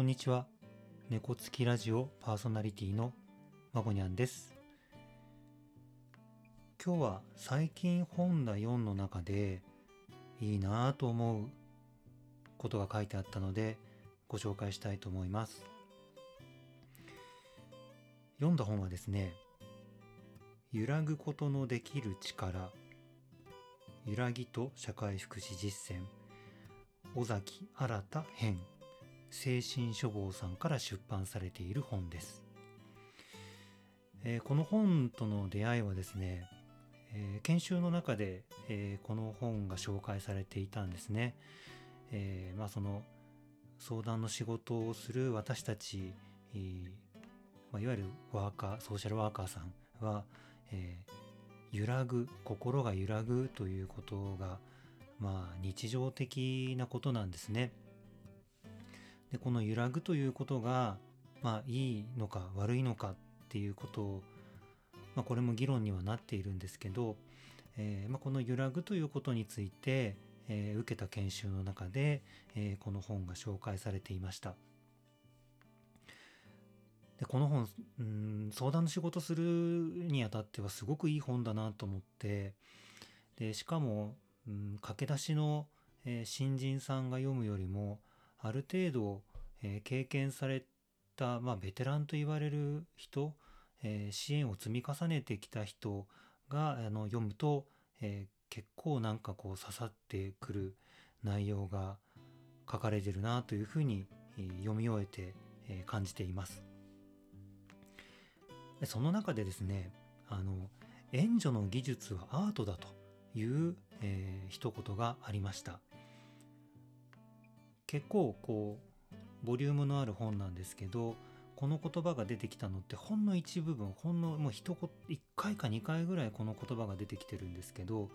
こんにちは。猫つきラジオパーソナリティのまごにゃんです。今日は最近本だ4の中でいいなぁと思うことが書いてあったのでご紹介したいと思います。読んだ本はですね、揺らぐことのできる力、揺らぎと社会福祉実践、尾崎新編精神書房さんから出版されている本です、えーこの本との出会いはですね、えー研修の中で、えーこの本が紹介されていたんですね、えまあその相談の仕事をする私たち、まあ、いわゆるワーカーソーシャルワーカーさんは、え揺らぐ心が揺らぐということがまあ日常的なことなんですね。でこの揺らぐということがまあいいのか悪いのかっていうことを、まあ、これも議論にはなっているんですけど、えーまあ、この揺らぐということについて、えー受けた研修の中で、えーこの本が紹介されていました。でこの本うん相談の仕事するにあたってはすごくいい本だなと思ってでしかも、うん、駆け出しの、えー新人さんが読むよりもある程度、えー経験された、まあ、ベテランと言われる人、えー支援を積み重ねてきた人があの読むと、えー結構なんかこう刺さってくる内容が書かれてるなというふうに、読み終えて、えー感じています。その中でですねあの援助の技術はアートだという、えー一言がありました結構こうボリュームのある本なんですけどこの言葉が出てきたのってほんの一部分ほんのもう一言1回か2回ぐらいこの言葉が出てきてるんですけど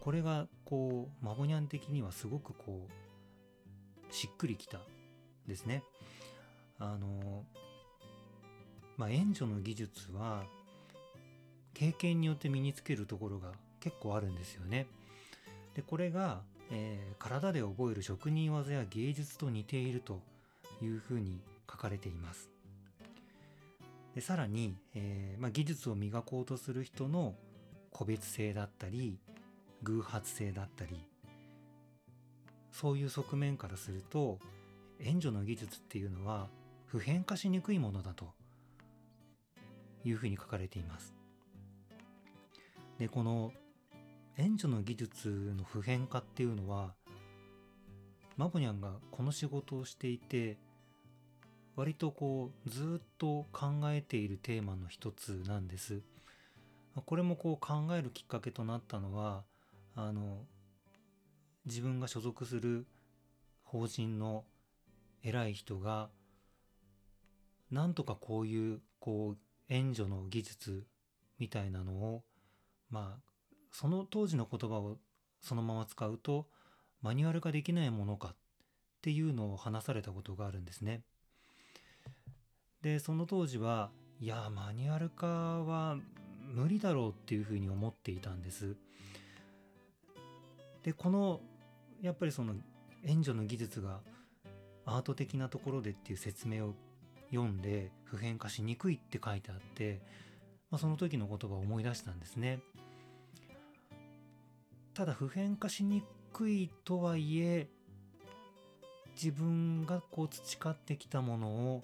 これがこうマボニャン的にはすごくこうしっくりきたですねあのまあ、援助の技術は経験によって身につけるところが結構あるんですよね。でこれが、えー体で覚える職人技や芸術と似ているというふうに書かれています。でさらに、えーまあ、技術を磨こうとする人の個別性だったり偶発性だったりそういう側面からすると援助の技術っていうのは普遍化しにくいものだというふうに書かれています。でこの援助の技術の普遍化っていうのはマボニャンがこの仕事をしていて割とこうずっと考えているテーマの一つなんです。これもこう考えるきっかけとなったのはあの自分が所属する法人の偉い人がなんとかこういうこう援助の技術みたいなのをまあその当時の言葉をそのまま使うとマニュアル化できないものかっていうのを話されたことがあるんですね。でその当時はいやマニュアル化は無理だろうっていうふうに思っていたんです。でこのやっぱりその援助の技術がアート的なところでっていう説明を読んで普遍化しにくいって書いてあって、まあ、その時の言葉を思い出したんですね。ただ普遍化しにくいとはいえ自分がこう培ってきたものを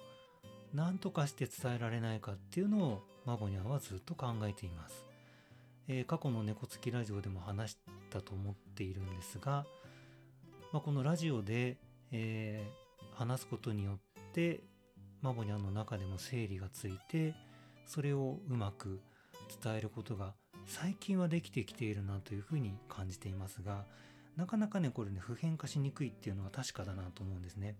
何とかして伝えられないかっていうのをマボニャンはずっと考えています。えー過去の猫つきラジオでも話したと思っているんですが、まあ、このラジオで、えー話すことによってマボニャンの中でも整理がついてそれをうまく伝えることが最近はできてきているなというふうに感じていますがなかなかねこれね普遍化しにくいっていうのは確かだなと思うんですね。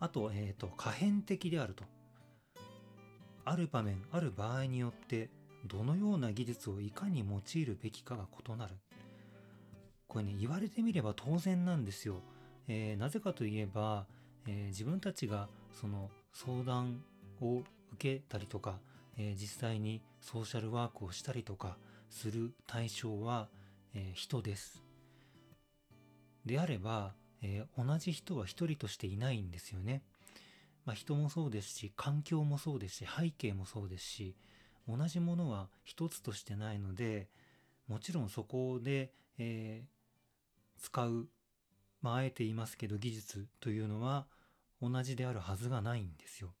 あと,、えー、と可変的であると。ある場面ある場合によってどのような技術をいかに用いるべきかが異なる。これね言われてみれば当然なんですよ。えーなぜかといえば、えー自分たちがその相談を受けたりとか、えー実際にソーシャルワークをしたりとかする対象は、えー人です。であればえー、同じ人は一人としていないんですよね。まあ、人もそうですし環境もそうですし背景もそうですし同じものは一つとしてないのでもちろんそこで、えー、使う、まあ、あえて言いますけど技術というのは同じであるはずがないんですよ。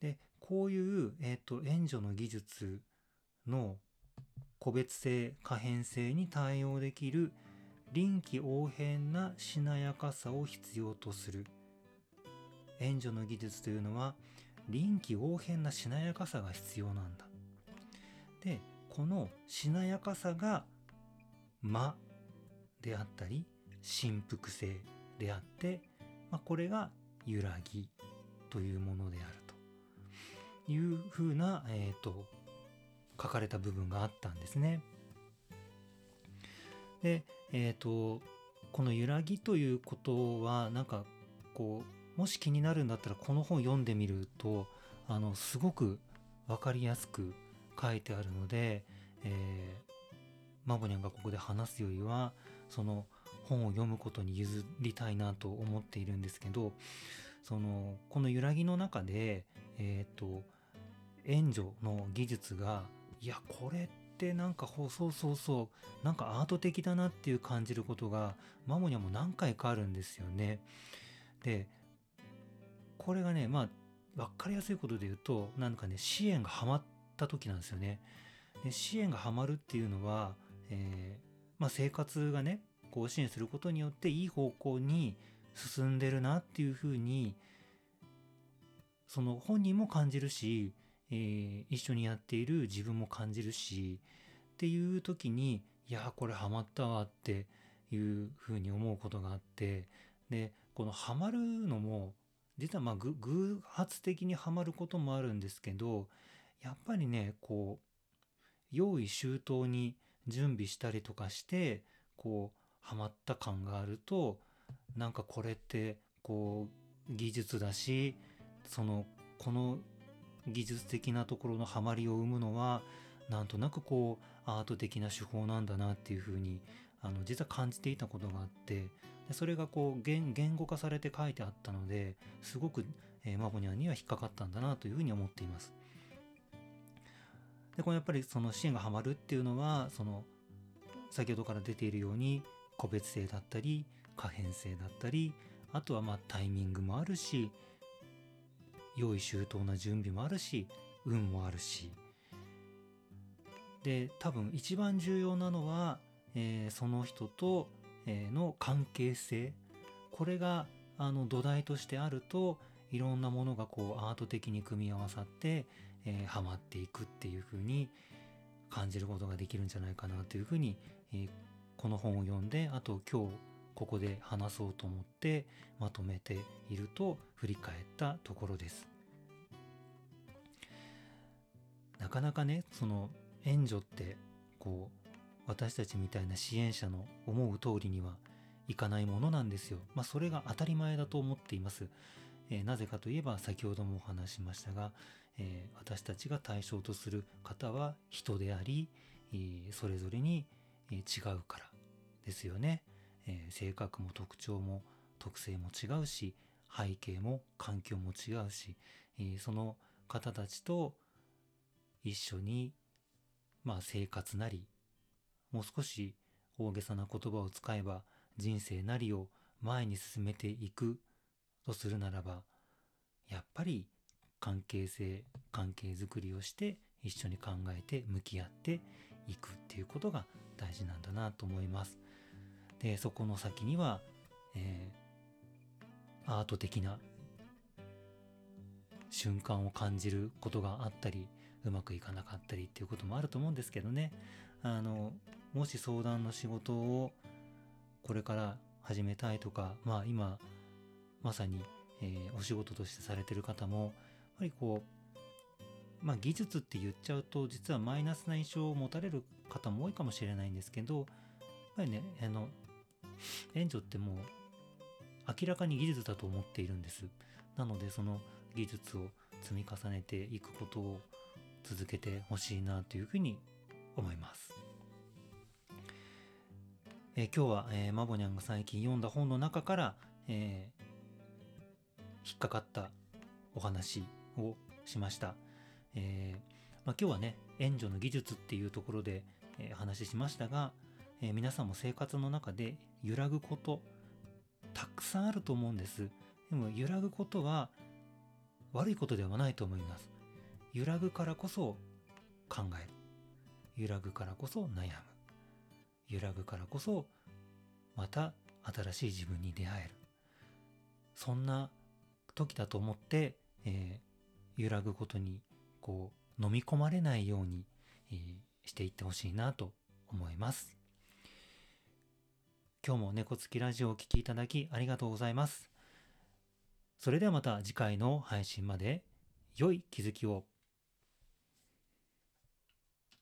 でこういう、えーと、援助の技術の個別性可変性に対応できる臨機応変なしなやかさを必要とする援助の技術というのは臨機応変なしなやかさが必要なんだ。でこのしなやかさが間であったり振幅性であって、まあ、これが揺らぎというものであるいうふうな、えーと、書かれた部分があったんですね。で、えっ、ー、とこの揺らぎということはなんかこうもし気になるんだったらこの本読んでみるとあのすごく分かりやすく書いてあるので、えー、マボニャンがここで話すよりはその本を読むことに譲りたいなと思っているんですけどそのこの揺らぎの中でえっ、ー、と援助の技術がいやこれってなんかそうそうそうなんかアート的だなっていう感じることがマモニャも何回かあるんですよね。でこれがねまあ分かりやすいことで言うとなんかね支援がハマった時なんですよね。で支援がハマるっていうのは、えー、まあ、生活がねこう支援することによっていい方向に進んでるなっていうふうにその本人も感じるし、えー、一緒にやっている自分も感じるしっていう時にいやこれハマったわっていうふうに思うことがあってでこのハマるのも実はまあ偶発的にはまることもあるんですけどやっぱりねこう用意周到に準備したりとかしてこうハマった感があるとなんかこれってこう技術だしそのこの技術的なところのハマりを生むのはなんとなくこうアート的な手法なんだなっていうふうにあの実は感じていたことがあってでそれがこう言語化されて書いてあったのですごく、えー、マボニャンには引っかかったんだなというふうに思っています。でこれやっぱりその支援がはまるっていうのはその先ほどから出ているように個別性だったり可変性だったりあとはまあタイミングもあるし用意周到な準備もあるし運もあるし。で多分一番重要なのは、えー、その人と、えー、の関係性。これがあの土台としてあるといろんなものがこうアート的に組み合わさって、えー、ハマっていくっていうふうに感じることができるんじゃないかなというふうに、えー、この本を読んであと今日ここで話そうと思ってまとめていると振り返ったところです。なかなかねその援助ってこう私たちみたいな支援者の思う通りにはいかないものなんですよ。まあそれが当たり前だと思っています。えー、なぜかといえば先ほどもお話しましたが、えー、私たちが対象とする方は人であり、えー、それぞれに違うからですよね、え性格も特徴も特性も違うし背景も環境も違うし、えその方たちと一緒にまあ生活なりもう少し大げさな言葉を使えば人生なりを前に進めていくとするならばやっぱり関係性関係づくりをして一緒に考えて向き合っていくっていうことが大事なんだなと思います。でそこの先には、えー、アート的な瞬間を感じることがあったりうまくいかなかったりっていうこともあると思うんですけどね。あのもし相談の仕事をこれから始めたいとかまあ今まさに、えー、お仕事としてされてる方もやっぱりこうまあ技術って言っちゃうと実はマイナスな印象を持たれる方も多いかもしれないんですけどやっぱりねあの援助ってもう明らかに技術だと思っているんですなのでその技術を積み重ねていくことを続けてほしいなというふうに思いますえー今日は、えーマボニャンが最近読んだ本の中から、えー引っかかったお話をしました。えーまあ、今日はね援助の技術っていうところで、えー話しましたが、えー皆さんも生活の中で揺らぐことたくさんあると思うんです。でも揺らぐことは悪いことではないと思います。揺らぐからこそ考える。揺らぐからこそ悩む。揺らぐからこそまた新しい自分に出会える。そんな時だと思って、えー揺らぐことにこう飲み込まれないように、えーしていってほしいなと思います。今日も猫つきラジオをお聴きいただきありがとうございます。それではまた次回の配信まで良い気づきを。